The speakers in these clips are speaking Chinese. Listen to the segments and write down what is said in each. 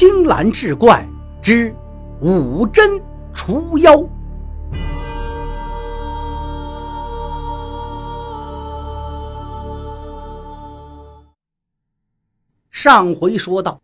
青蓝志怪之五针除妖。上回说到，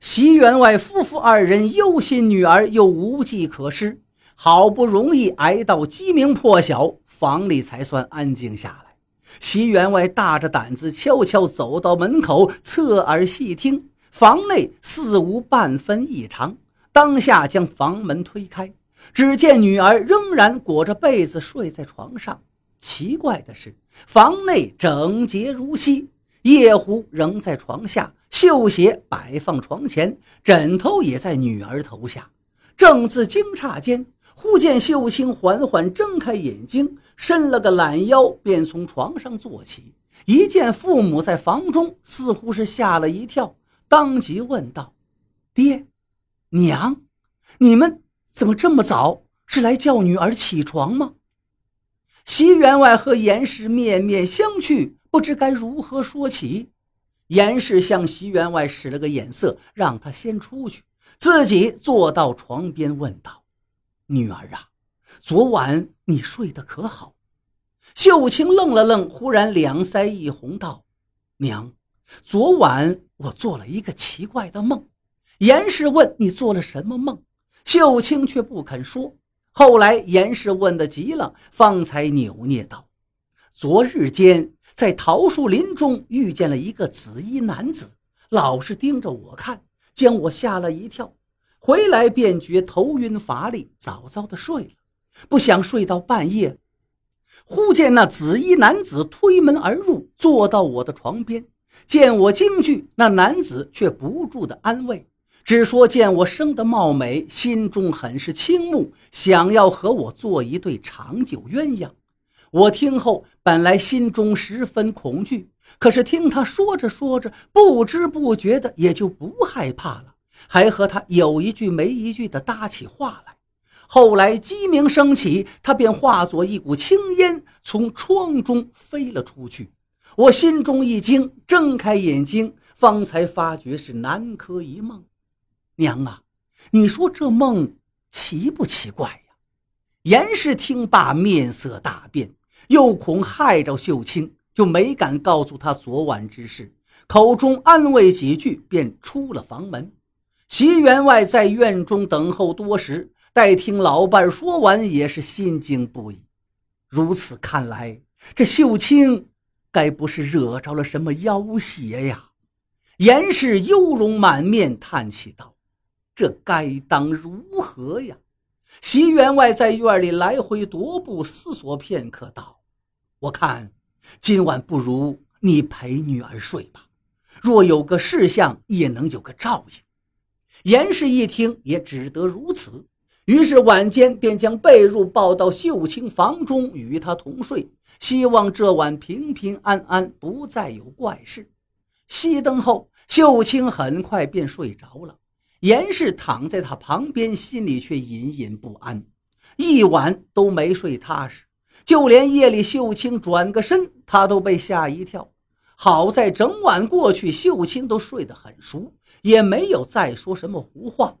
席员外夫妇二人忧心女儿又无计可施，好不容易挨到鸡鸣破晓，房里才算安静下来。席员外大着胆子悄悄走到门口，侧耳细听。房内似无半分异常，当下将房门推开，只见女儿仍然裹着被子睡在床上。奇怪的是，房内整洁如昔，夜壶仍在床下，绣鞋摆放床前，枕头也在女儿头下。正自惊诧间，忽见秀清缓缓睁开眼睛，伸了个懒腰，便从床上坐起。一见父母在房中，似乎是吓了一跳。当即问道：“爹，娘，你们怎么这么早？是来叫女儿起床吗？”席员外和严氏面面相觑，不知该如何说起。严氏向席员外使了个眼色，让他先出去，自己坐到床边问道：“女儿啊，昨晚你睡得可好？”秀清愣了愣，忽然两腮一红，道：“娘。”昨晚我做了一个奇怪的梦，严氏问你做了什么梦，秀清却不肯说。后来严氏问的急了，方才扭捏道：“昨日间在桃树林中遇见了一个紫衣男子，老是盯着我看，将我吓了一跳。回来便觉头晕乏力，早早的睡了。不想睡到半夜，忽见那紫衣男子推门而入，坐到我的床边。”见我惊惧，那男子却不住的安慰，只说见我生得貌美，心中很是倾慕，想要和我做一对长久鸳鸯。我听后本来心中十分恐惧，可是听他说着说着，不知不觉的也就不害怕了，还和他有一句没一句的搭起话来。后来鸡鸣升起，他便化作一股青烟，从窗中飞了出去。我心中一惊，睁开眼睛，方才发觉是南柯一梦。娘啊，你说这梦奇不奇怪呀？严氏听罢，面色大变，又恐害着秀清，就没敢告诉他昨晚之事，口中安慰几句，便出了房门。席员外在院中等候多时，待听老伴说完，也是心惊不已。如此看来，这秀清……该不是惹着了什么妖邪呀？严氏忧容满面，叹气道：“这该当如何呀？”席员外在院里来回踱步，思索片刻，道：“我看今晚不如你陪女儿睡吧，若有个事项，也能有个照应。”严氏一听，也只得如此。于是晚间便将被褥抱到秀清房中，与她同睡。希望这晚平平安安，不再有怪事。熄灯后，秀清很快便睡着了。严氏躺在他旁边，心里却隐隐不安，一晚都没睡踏实。就连夜里秀清转个身，他都被吓一跳。好在整晚过去，秀清都睡得很熟，也没有再说什么胡话。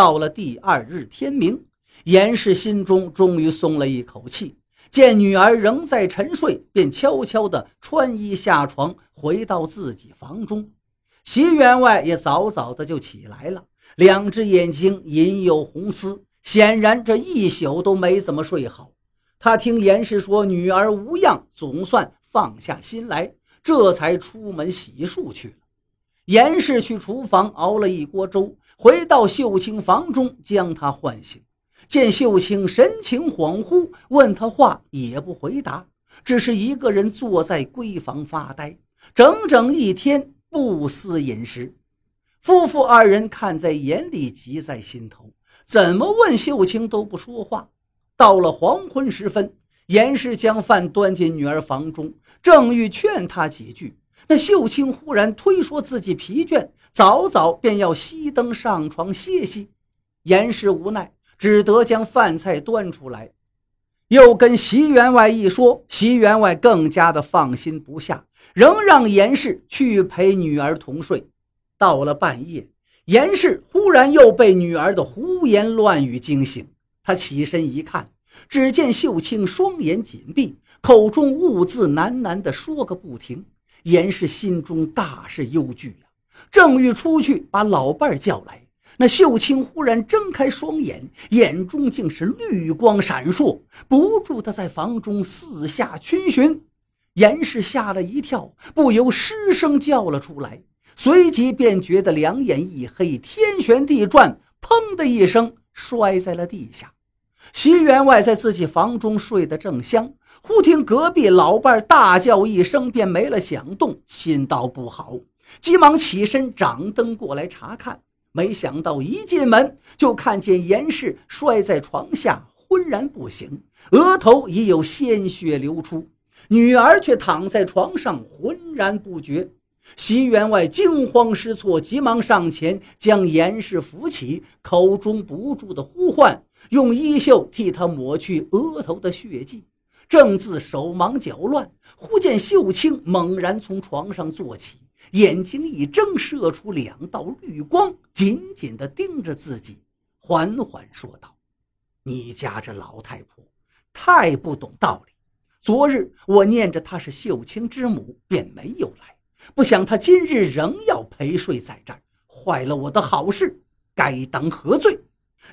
到了第二日天明，严氏心中终于松了一口气。见女儿仍在沉睡，便悄悄地穿衣下床，回到自己房中。席员外也早早的就起来了，两只眼睛隐有红丝，显然这一宿都没怎么睡好。他听严氏说女儿无恙，总算放下心来，这才出门洗漱去了。严氏去厨房熬了一锅粥，回到秀清房中，将她唤醒。见秀清神情恍惚，问他话也不回答，只是一个人坐在闺房发呆，整整一天不思饮食。夫妇二人看在眼里，急在心头，怎么问秀清都不说话。到了黄昏时分，严氏将饭端进女儿房中，正欲劝她几句，那秀清忽然推说自己疲倦，早早便要熄灯上床歇息。严氏无奈。只得将饭菜端出来，又跟席员外一说，席员外更加的放心不下，仍让严氏去陪女儿同睡。到了半夜，严氏忽然又被女儿的胡言乱语惊醒，他起身一看，只见秀清双眼紧闭，口中兀自喃喃地说个不停。严氏心中大是忧惧呀，正欲出去把老伴叫来，那秀清忽然睁开双眼，眼中竟是绿光闪烁，不住的在房中四下逡巡。严氏吓了一跳，不由失声叫了出来，随即便觉得两眼一黑，天旋地转，砰的一声摔在了地下。席员外在自己房中睡得正香，忽听隔壁老伴大叫一声，便没了响动，心道不好，急忙起身掌灯过来查看。没想到一进门就看见严氏摔在床下，昏然不醒，额头已有鲜血流出。女儿却躺在床上浑然不觉，席员外惊慌失措，急忙上前将严氏扶起，口中不住的呼唤，用衣袖替他抹去额头的血迹。正自手忙脚乱，忽见秀清猛然从床上坐起，眼睛一睁，射出两道绿光，紧紧地盯着自己，缓缓说道：“你家这老太婆太不懂道理。”昨日我念着她是秀清之母，便没有来。不想她今日仍要陪睡在这儿，坏了我的好事，该当何罪？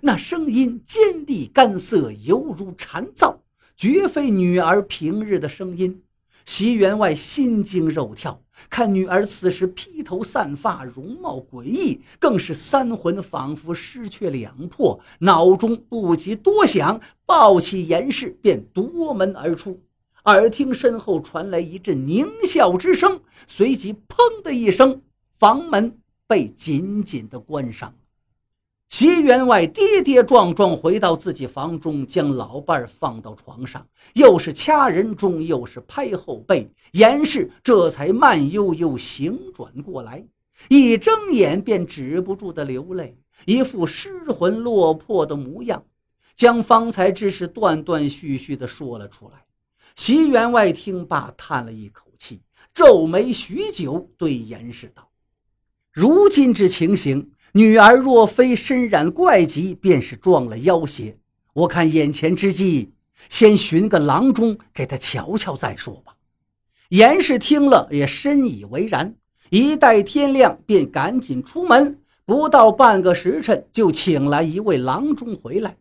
那声音尖利干涩，犹如蝉噪，绝非女儿平日的声音。席员外心惊肉跳，看女儿此时披头散发，容貌诡异，更是三魂仿佛失去两魄，脑中不及多想，抱起严氏便夺门而出。耳听身后传来一阵狞笑之声，随即“砰”的一声，房门被紧紧的关上。席员外跌跌撞撞回到自己房中，将老伴儿放到床上，又是掐人中，又是拍后背，严氏这才慢悠悠醒转过来，一睁眼便止不住的流泪，一副失魂落魄的模样，将方才之事断断续续的说了出来。席员外听罢，叹了一口气，皱眉许久，对严氏道：“如今之情形，女儿若非身染怪疾，便是撞了妖邪。我看眼前之计，先寻个郎中给她瞧瞧再说吧。”严氏听了也深以为然，一待天亮，便赶紧出门，不到半个时辰，就请来一位郎中回来。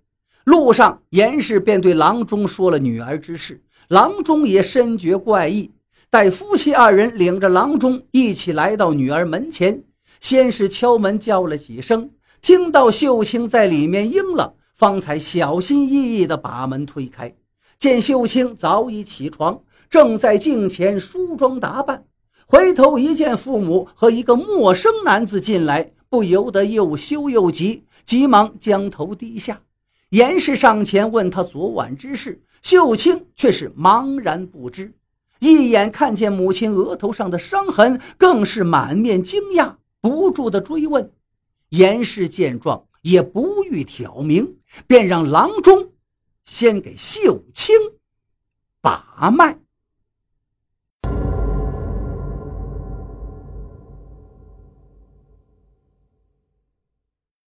路上，严氏便对郎中说了女儿之事。郎中也深觉怪异，待夫妻二人领着郎中一起来到女儿门前，先是敲门叫了几声，听到秀清在里面应了，方才小心翼翼地把门推开，见秀清早已起床，正在镜前梳妆打扮，回头一见父母和一个陌生男子进来，不由得又羞又急，急忙将头低下。严氏上前问他昨晚之事。秀清却是茫然不知，一眼看见母亲额头上的伤痕，更是满面惊讶，不住的追问。严氏见状，也不欲挑明，便让郎中先给秀清把脉。